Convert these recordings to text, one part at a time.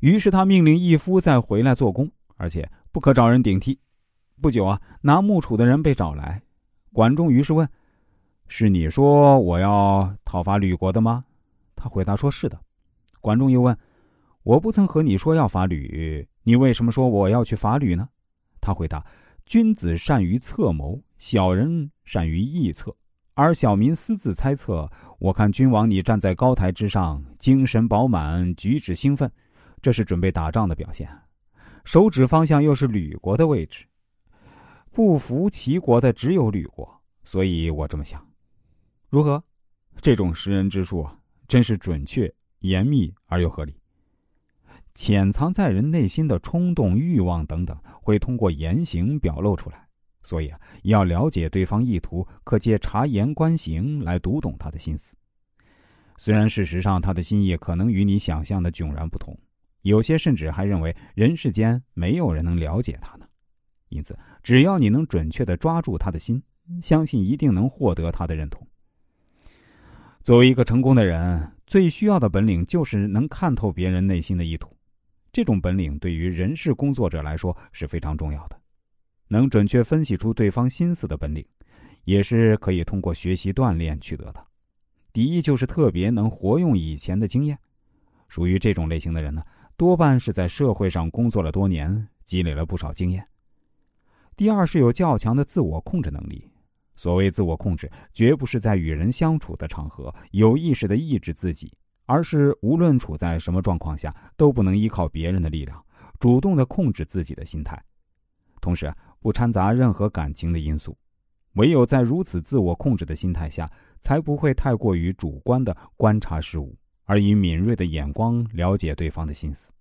于是他命令义夫再回来做工，而且不可找人顶替。不久啊，拿木杵的人被找来，管仲于是问：“是你说我要讨伐吕国的吗？”他回答说：“是的。”管仲又问：“我不曾和你说要伐吕，你为什么说我要去伐吕呢？”他回答：“君子善于策谋，小人善于臆测，而小民私自猜测。我看君王你站在高台之上，精神饱满，举止兴奋，这是准备打仗的表现。手指方向又是吕国的位置。”不服齐国的只有吕国，所以我这么想。如何？这种识人之术，真是准确、严密而又合理。潜藏在人内心的冲动、欲望等等，会通过言行表露出来。所以啊，要了解对方意图，可借察言观行来读懂他的心思。虽然事实上他的心意可能与你想象的迥然不同，有些甚至还认为人世间没有人能了解他呢。因此，只要你能准确的抓住他的心，相信一定能获得他的认同。作为一个成功的人，最需要的本领就是能看透别人内心的意图。这种本领对于人事工作者来说是非常重要的。能准确分析出对方心思的本领，也是可以通过学习锻炼取得的。第一，就是特别能活用以前的经验。属于这种类型的人呢，多半是在社会上工作了多年，积累了不少经验。第二是有较强的自我控制能力。所谓自我控制，绝不是在与人相处的场合有意识的抑制自己，而是无论处在什么状况下，都不能依靠别人的力量，主动的控制自己的心态，同时不掺杂任何感情的因素。唯有在如此自我控制的心态下，才不会太过于主观的观察事物，而以敏锐的眼光了解对方的心思。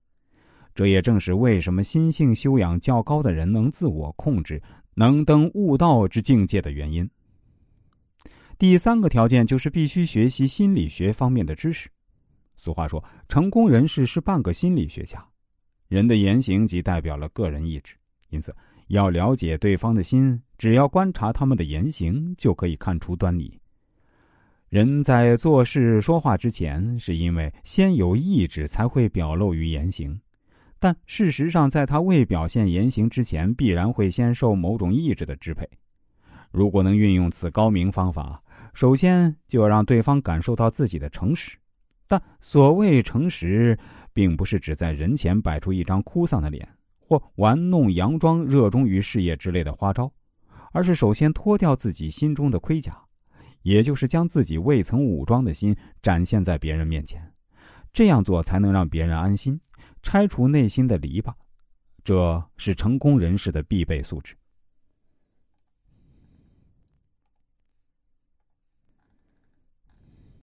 这也正是为什么心性修养较高的人能自我控制、能登悟道之境界的原因。第三个条件就是必须学习心理学方面的知识。俗话说：“成功人士是半个心理学家。”人的言行即代表了个人意志，因此要了解对方的心，只要观察他们的言行，就可以看出端倪。人在做事说话之前，是因为先有意志，才会表露于言行。但事实上，在他未表现言行之前，必然会先受某种意志的支配。如果能运用此高明方法，首先就要让对方感受到自己的诚实。但所谓诚实，并不是指在人前摆出一张哭丧的脸，或玩弄、佯装热衷于事业之类的花招，而是首先脱掉自己心中的盔甲，也就是将自己未曾武装的心展现在别人面前。这样做才能让别人安心。拆除内心的篱笆，这是成功人士的必备素质。